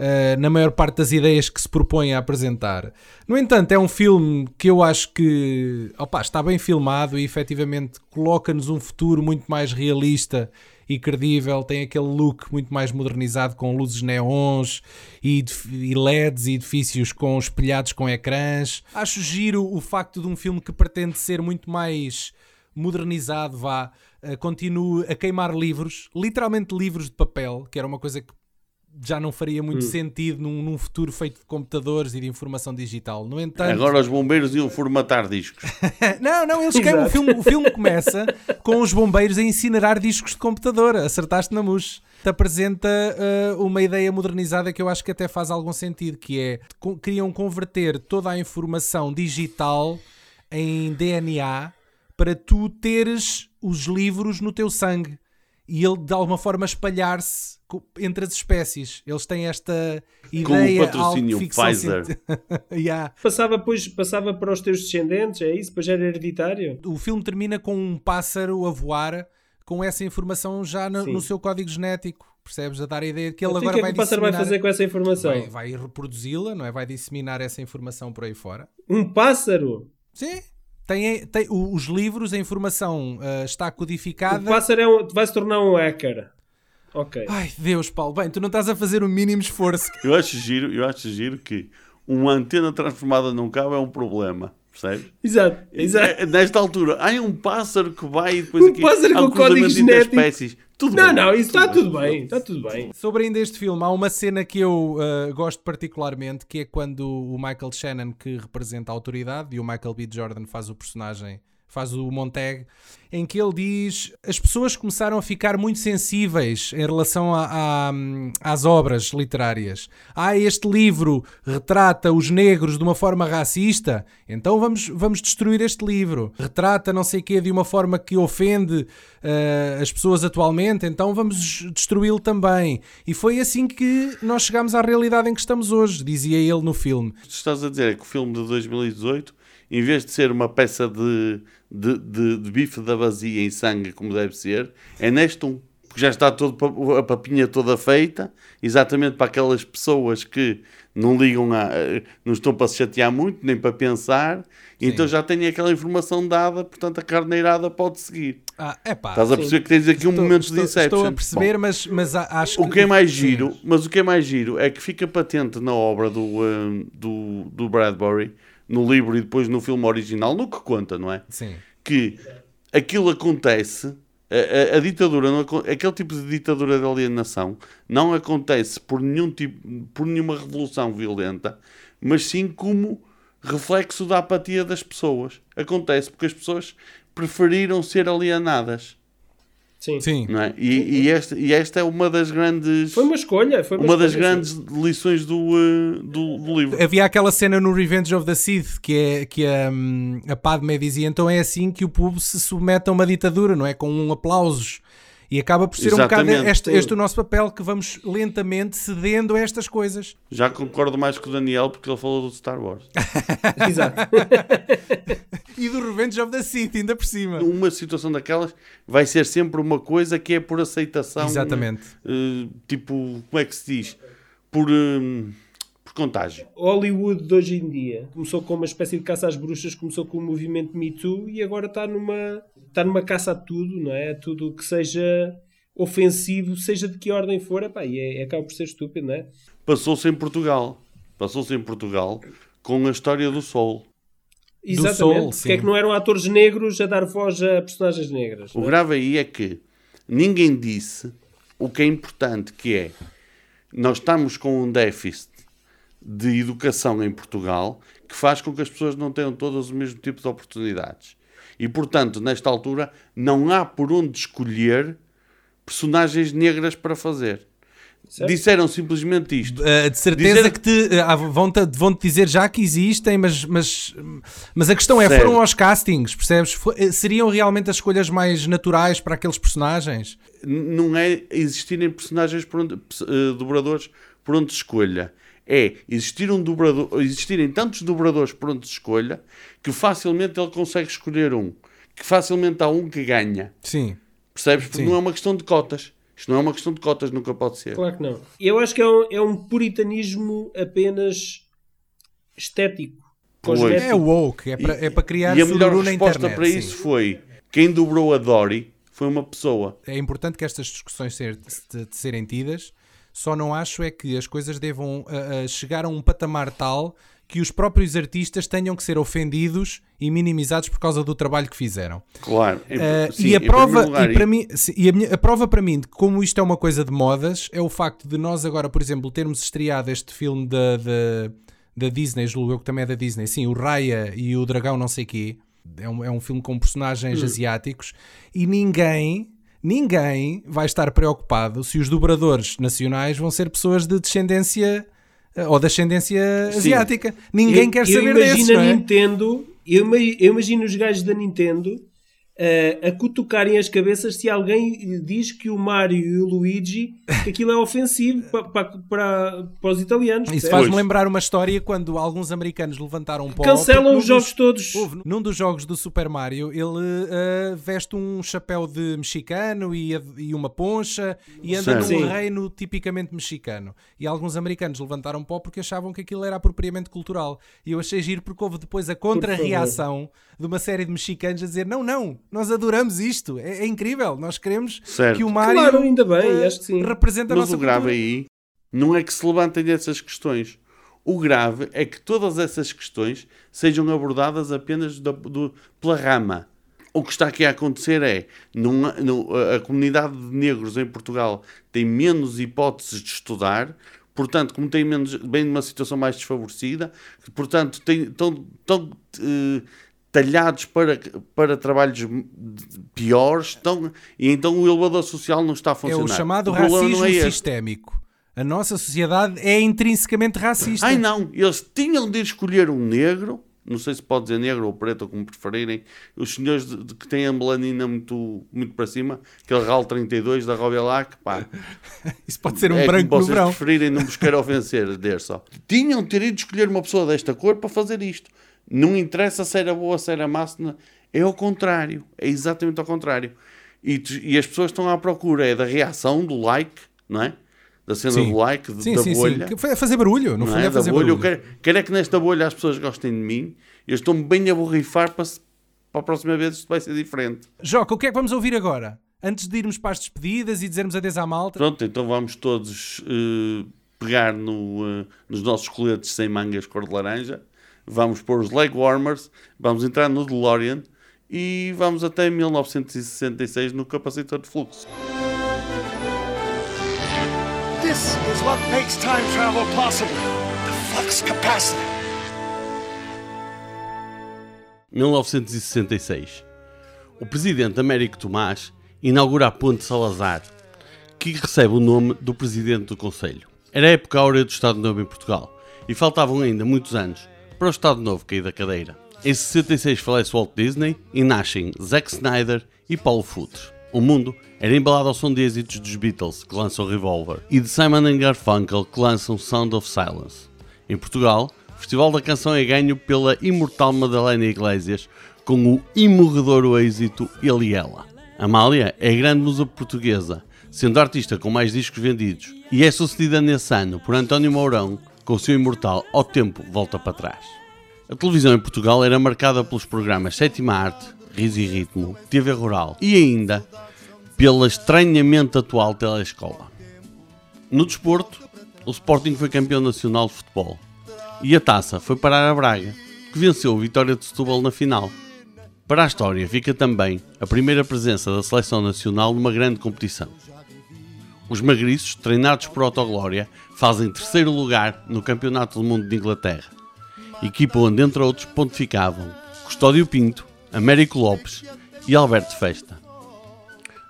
Speaker 1: eh, na maior parte das ideias que se propõe a apresentar. No entanto, é um filme que eu acho que opa, está bem filmado e efetivamente coloca-nos um futuro muito mais realista e credível, tem aquele look muito mais modernizado com luzes neons e, e LEDs e edifícios com espelhados com ecrãs. Acho giro o facto de um filme que pretende ser muito mais modernizado, vá, eh, continue a queimar livros, literalmente livros de papel, que era uma coisa que já não faria muito sentido num, num futuro feito de computadores e de informação digital. No entanto,
Speaker 3: Agora os bombeiros iam formatar discos.
Speaker 1: não, não, eles querem. O filme, o filme começa com os bombeiros a incinerar discos de computador. Acertaste na mus. Te apresenta ah, uma ideia modernizada que eu acho que até faz algum sentido, que é queriam converter toda a informação digital em DNA para tu teres os livros no teu sangue e ele de alguma forma espalhar-se entre as espécies. Eles têm esta
Speaker 3: Com o
Speaker 1: ideia
Speaker 3: patrocínio
Speaker 1: de ficção
Speaker 3: Pfizer.
Speaker 1: Yeah.
Speaker 2: Passava, pois, passava para os teus descendentes, é isso? Depois era hereditário?
Speaker 1: o filme termina com um pássaro a voar com essa informação já no, no seu código genético. Percebes? A dar a ideia de que ele
Speaker 2: Então,
Speaker 1: agora
Speaker 2: o que é
Speaker 1: vai
Speaker 2: que o pássaro vai
Speaker 1: disseminar-
Speaker 2: fazer com essa informação?
Speaker 1: Vai, vai reproduzi-la, não é? Vai disseminar essa informação por aí fora.
Speaker 2: Um pássaro?
Speaker 1: Sim. Tem, tem, o- os livros, a informação ah, está
Speaker 2: O
Speaker 1: codificada.
Speaker 2: pássaro é um, vai se tornar um hacker. Ok.
Speaker 1: Ai, Deus, Paulo. Bem, tu não estás a fazer o mínimo esforço.
Speaker 3: Eu acho giro, eu acho giro que uma antena transformada num cabo é um problema. Percebes?
Speaker 2: Exato, exato.
Speaker 3: É, Nesta altura, há um pássaro que vai e depois
Speaker 2: Um
Speaker 3: aqui
Speaker 2: pássaro com código genético.
Speaker 3: interespécies. Tudo
Speaker 2: Não,
Speaker 3: bem,
Speaker 2: não, isso está tudo
Speaker 3: bem.
Speaker 2: bem, está tudo bem.
Speaker 1: Sobre ainda este filme, há uma cena que eu ah, gosto particularmente, que é quando o Michael Shannon, que representa a autoridade, e o Michael B. Jordan faz o personagem, faz o Montag, em que ele diz as pessoas começaram a ficar muito sensíveis em relação a- a- às obras literárias. Ah, este livro retrata os negros de uma forma racista, então vamos, vamos destruir este livro. Retrata não sei o quê de uma forma que ofende ah, as pessoas atualmente, então vamos destruí-lo também. E foi assim que nós chegámos à realidade em que estamos hoje, dizia ele no filme.
Speaker 3: Estás a dizer é que o filme de 2018, em vez de ser uma peça de, de, de, de bife da vazia em sangue, como deve ser, é neste um. porque já está todo, a papinha toda feita, exatamente para aquelas pessoas que não ligam a, não estão para se chatear muito, nem para pensar, então já têm aquela informação dada, portanto a carneirada pode seguir.
Speaker 1: Ah, epá,
Speaker 3: Estás a perceber que tens aqui um
Speaker 1: estou-
Speaker 3: momento
Speaker 1: estou,
Speaker 3: de Inception.
Speaker 1: Estou a perceber,
Speaker 3: Bom,
Speaker 1: mas, mas acho
Speaker 3: o que é mais
Speaker 1: Sim.
Speaker 3: giro, mas o que é mais giro é que fica patente na obra do, hum, do, do Bradbury, no livro e depois no filme original, no que conta, não é?
Speaker 1: Sim.
Speaker 3: que aquilo acontece, a, a- a ditadura, não aquele tipo de ditadura de alienação, não acontece por, nenhum tipo, por nenhuma revolução violenta, mas sim como reflexo da apatia das pessoas. Acontece porque as pessoas preferiram ser alienadas.
Speaker 2: Sim.
Speaker 1: Sim.
Speaker 3: Não é? e, e esta, e esta é uma das grandes.
Speaker 2: Foi uma escolha. Foi uma,
Speaker 3: uma das
Speaker 2: escolha,
Speaker 3: grandes lições do, uh, do, do livro.
Speaker 1: Havia aquela cena no Revenge of the Sith que, é, que a, hum, a Padme dizia então é assim que o povo se submete a uma ditadura, não é? Com um aplausos. E acaba por ser um bocado
Speaker 3: Exatamente.
Speaker 1: este, este o nosso papel que vamos lentamente cedendo a estas coisas.
Speaker 3: Já concordo mais com o Daniel porque ele falou do Star Wars.
Speaker 2: Exato.
Speaker 1: E do Revenge of the Sith, ainda por cima.
Speaker 3: uma situação daquelas vai ser sempre uma coisa que é por aceitação.
Speaker 1: Exatamente.
Speaker 3: eh, tipo, como é que se diz? Por, eh, por contágio.
Speaker 2: Hollywood de hoje em dia começou com uma espécie de caça às bruxas, começou com o movimento Me Too e agora está numa, está numa caça a tudo, não é? A tudo que seja ofensivo, seja de que ordem for, epá, e é, acaba por ser estúpido, não é?
Speaker 3: Passou-se em Portugal. Passou-se em Portugal com a história do Sol.
Speaker 2: Exatamente.
Speaker 1: Soul,
Speaker 2: Porque
Speaker 1: sim.
Speaker 2: é que não eram atores negros a dar voz a personagens negras?
Speaker 3: O
Speaker 2: não é?
Speaker 3: grave aí é que ninguém disse o que é importante, que é nós estamos com um déficit de educação em Portugal que faz com que as pessoas não tenham todas o mesmo tipo de oportunidades. E, portanto, nesta altura, não há por onde escolher personagens negras para fazer.
Speaker 2: Certo.
Speaker 3: Disseram simplesmente isto.
Speaker 1: Uh, de certeza
Speaker 3: Dizer-
Speaker 1: que te, uh, vão-te vão -te dizer já que existem, mas, mas, mas a questão é:
Speaker 3: Certo.
Speaker 1: foram aos castings, percebes? Fo- eh, seriam realmente as escolhas mais naturais para aqueles personagens?
Speaker 3: Não é existirem personagens por onde, eh, dobradores por onde escolha. É existir um dobrador, existirem tantos dobradores por onde se escolha que facilmente ele consegue escolher um. Que facilmente há um que ganha.
Speaker 1: Sim.
Speaker 3: Percebes? Porque
Speaker 1: Sim.
Speaker 3: não é uma questão de cotas. Isto não é uma questão de cotas, nunca pode ser.
Speaker 2: Claro que não. Eu acho que é um, é um puritanismo apenas estético.
Speaker 3: Pois.
Speaker 1: É woke, é para é para criar
Speaker 3: e a melhor resposta
Speaker 1: internet.
Speaker 3: para
Speaker 1: sim.
Speaker 3: isso foi quem dobrou a Dory foi uma pessoa.
Speaker 1: É importante que estas discussões ser, de, de serem tidas, só não acho é que as coisas devam uh, uh, chegar a um patamar tal que os próprios artistas tenham que ser ofendidos e minimizados por causa do trabalho que fizeram.
Speaker 3: Claro.
Speaker 1: Uh,
Speaker 3: sim,
Speaker 1: e a prova,
Speaker 3: lugar,
Speaker 1: e para mim, sim, e a, minha- a prova para mim de como isto é uma coisa de modas é o facto de nós agora, por exemplo, termos estreado este filme da, da, Disney, julgo eu que também é da Disney, sim, o Raya e o Dragão não sei quê. É um, é um filme com personagens asiáticos e ninguém, ninguém vai estar preocupado se os dobradores nacionais vão ser pessoas de descendência eh, ou de ascendência asiática. Ninguém
Speaker 2: Eu-
Speaker 1: quer
Speaker 2: eu
Speaker 1: saber
Speaker 2: imagino
Speaker 1: desses,
Speaker 2: a
Speaker 1: é?
Speaker 2: Nintendo, eu, eu imagino os gajos da Nintendo eh, a cutucarem as cabeças se alguém diz que o Mario e o Luigi que aquilo é ofensivo pa- pa- para, para os italianos.
Speaker 1: Isso faz-me lembrar uma história quando alguns americanos levantaram um pó.
Speaker 2: Cancelam os jogos
Speaker 1: dos-
Speaker 2: todos.
Speaker 1: Houve, num dos jogos do Super Mario, ele eh, veste um chapéu de mexicano e, e uma poncha e anda
Speaker 3: Certo.
Speaker 1: num
Speaker 2: Sim.
Speaker 1: reino tipicamente mexicano. E alguns americanos levantaram pó porque achavam que aquilo era apropriamento cultural. E eu achei giro porque houve depois a contra-reação de uma série de mexicanos a dizer: não, não, nós adoramos isto, é, é incrível, nós queremos
Speaker 3: Certo.
Speaker 1: que o Mario
Speaker 2: Claro, ainda bem,
Speaker 1: eh,
Speaker 2: acho que sim.
Speaker 1: represente a
Speaker 3: Mas
Speaker 1: nossa
Speaker 3: o grave
Speaker 1: cultura.
Speaker 3: aí não é que se levantem essas questões. O grave é que todas essas questões sejam abordadas apenas da- do- pela rama. O que está aqui a acontecer é não- a- comunidade de negros em Portugal tem menos hipóteses de estudar, portanto, como tem menos, bem numa situação mais desfavorecida, portanto, tem, estão, estão, eh, talhados para, para trabalhos piores, estão, e então o elevador social não está a
Speaker 1: É
Speaker 3: funcionar.
Speaker 1: o chamado
Speaker 3: O problema
Speaker 1: racismo
Speaker 3: é
Speaker 1: sistémico. A nossa sociedade é intrinsecamente racista.
Speaker 3: Ai não, eles tinham de escolher um negro, não sei se pode dizer negro ou preto, ou como preferirem, os senhores de, de que têm a melanina muito, muito para cima, aquele RAL 32 da Robelac, pá,
Speaker 1: Isso pode ser um
Speaker 3: é
Speaker 1: branco
Speaker 3: como vocês preferirem, não vos quero ofencer, der só. Tinham de ter ido escolher uma pessoa desta cor para fazer isto. Não interessa se era boa, se era má, se não- é ao contrário, é exatamente ao contrário. e, e as pessoas estão à procura é da reação, do like, não é? Da cena
Speaker 1: Sim.
Speaker 3: do like, de-
Speaker 1: Sim,
Speaker 3: da
Speaker 1: sim,
Speaker 3: bolha.
Speaker 1: sim. Foi a fazer barulho, no
Speaker 3: não
Speaker 1: fundo é,
Speaker 3: é? Da
Speaker 1: fazer
Speaker 3: bolha. Eu
Speaker 1: barulho.
Speaker 3: quero, quero é que nesta bolha as pessoas gostem de mim. Eu estou-me bem a borrifar para, para a próxima vez isto vai ser diferente.
Speaker 1: Joca, o que é que vamos ouvir agora? Antes de irmos para as despedidas e dizermos adeus à malta.
Speaker 3: Pronto, então vamos todos eh, pegar no, eh, nos nossos coletes sem mangas cor de laranja, vamos pôr os leg warmers, vamos entrar no DeLorean e vamos até 1966 no capacitor de fluxo.
Speaker 10: This is what makes time travel possible. The flux capacitor.
Speaker 3: 1966. O presidente Américo Tomás inaugura a Ponte Salazar, que recebe o nome do presidente do Conselho. Era a época áurea do Estado Novo em Portugal e faltavam ainda muitos anos para o Estado Novo cair da cadeira. Em 66 falece Walt Disney e nascem Zack Snyder e Paulo Futres. O mundo era embalado ao som de êxitos dos Beatles, que lançam Revolver, e de Simon Garfunkel, que lançam Sound of Silence. Em Portugal, o Festival da Canção é ganho pela imortal Madalena Iglesias com o imorredor êxito Ele e Ela. Amália é a grande musa portuguesa, sendo artista com mais discos vendidos, e é sucedida nesse ano por António Mourão com o seu imortal Ao Tempo Volta para Trás. A televisão em Portugal era marcada pelos programas Sétima Arte, Riso e Ritmo, TV Rural e ainda pela estranhamente atual telescola. No desporto, o Sporting foi campeão nacional de futebol e a taça foi parar a Braga, que venceu a vitória de Setúbal na final. Para a história fica também a primeira presença da seleção nacional numa grande competição. Os magriços, treinados por Autoglória, fazem terceiro lugar no Campeonato do Mundo de Inglaterra, equipa onde, entre outros, pontificavam Custódio Pinto, Américo Lopes e Alberto Festa.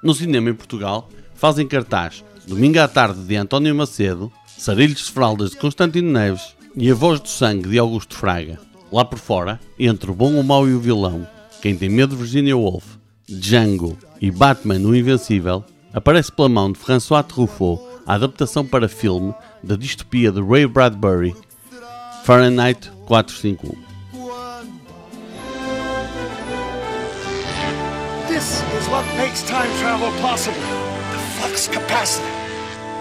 Speaker 3: No cinema em Portugal, fazem cartaz Domingo à Tarde de António Macedo, Sarilhos de Fraldas de Constantino Neves e A Voz do Sangue de Augusto Fraga. Lá por fora, entre o bom, o mau e o vilão, Quem tem medo de Virginia Woolf, Django e Batman o Invencível, aparece pela mão de François Truffaut a adaptação para filme da distopia de Ray Bradbury, Fahrenheit 451.
Speaker 10: This is what makes time travel possible. The flux capacitor.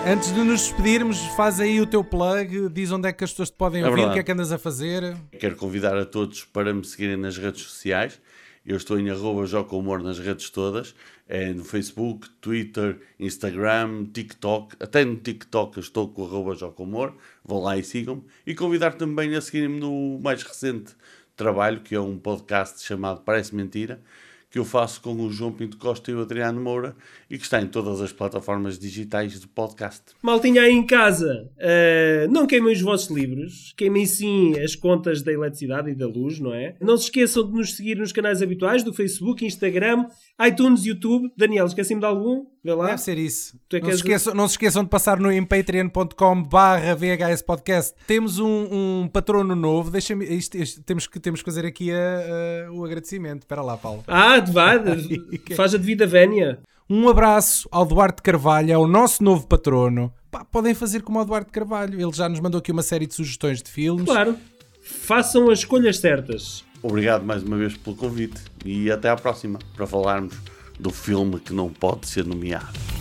Speaker 1: Antes de nos despedirmos, faz aí o teu plug, diz onde é que as pessoas te podem
Speaker 3: É
Speaker 1: ouvir, o que é que andas a fazer.
Speaker 3: Quero convidar a todos para me seguirem nas redes sociais. Eu estou em arroba Joca Humor nas redes todas. É no Facebook, Twitter, Instagram, TikTok. Até no TikTok eu estou com arroba Joca Humor. Vão lá e sigam-me. E convidar também a seguirem-me no mais recente trabalho, que é um podcast chamado Parece Mentira, que eu faço com o João Pinto Costa e o Adriano Moura e que está em todas as plataformas digitais de podcast.
Speaker 2: Maltinha aí em casa, eh, não queimem os vossos livros, queimem sim as contas da eletricidade e da luz, não é? Não se esqueçam de nos seguir nos canais habituais do Facebook, Instagram, iTunes, YouTube. Daniel, esqueci-me de algum? Vê lá.
Speaker 1: Deve ser isso.
Speaker 2: Tu é que
Speaker 1: Não se, esqueçam, não se esqueçam de passar no, patreon.com barra VHS Podcast. Temos um, um patrono novo. Deixa-me, isto- isto- temos, que, temos que fazer aqui a- a- o agradecimento. Espera lá, Paulo.
Speaker 2: Ah, vá, de- faz a devida vénia.
Speaker 1: Um abraço ao Duarte Carvalho, é o nosso novo patrono. Pá, podem fazer como o Duarte Carvalho. Ele já nos mandou aqui uma série de sugestões de filmes.
Speaker 2: Claro, façam as escolhas certas.
Speaker 3: Obrigado mais uma vez pelo convite e até à próxima para falarmos do filme que não pode ser nomeado.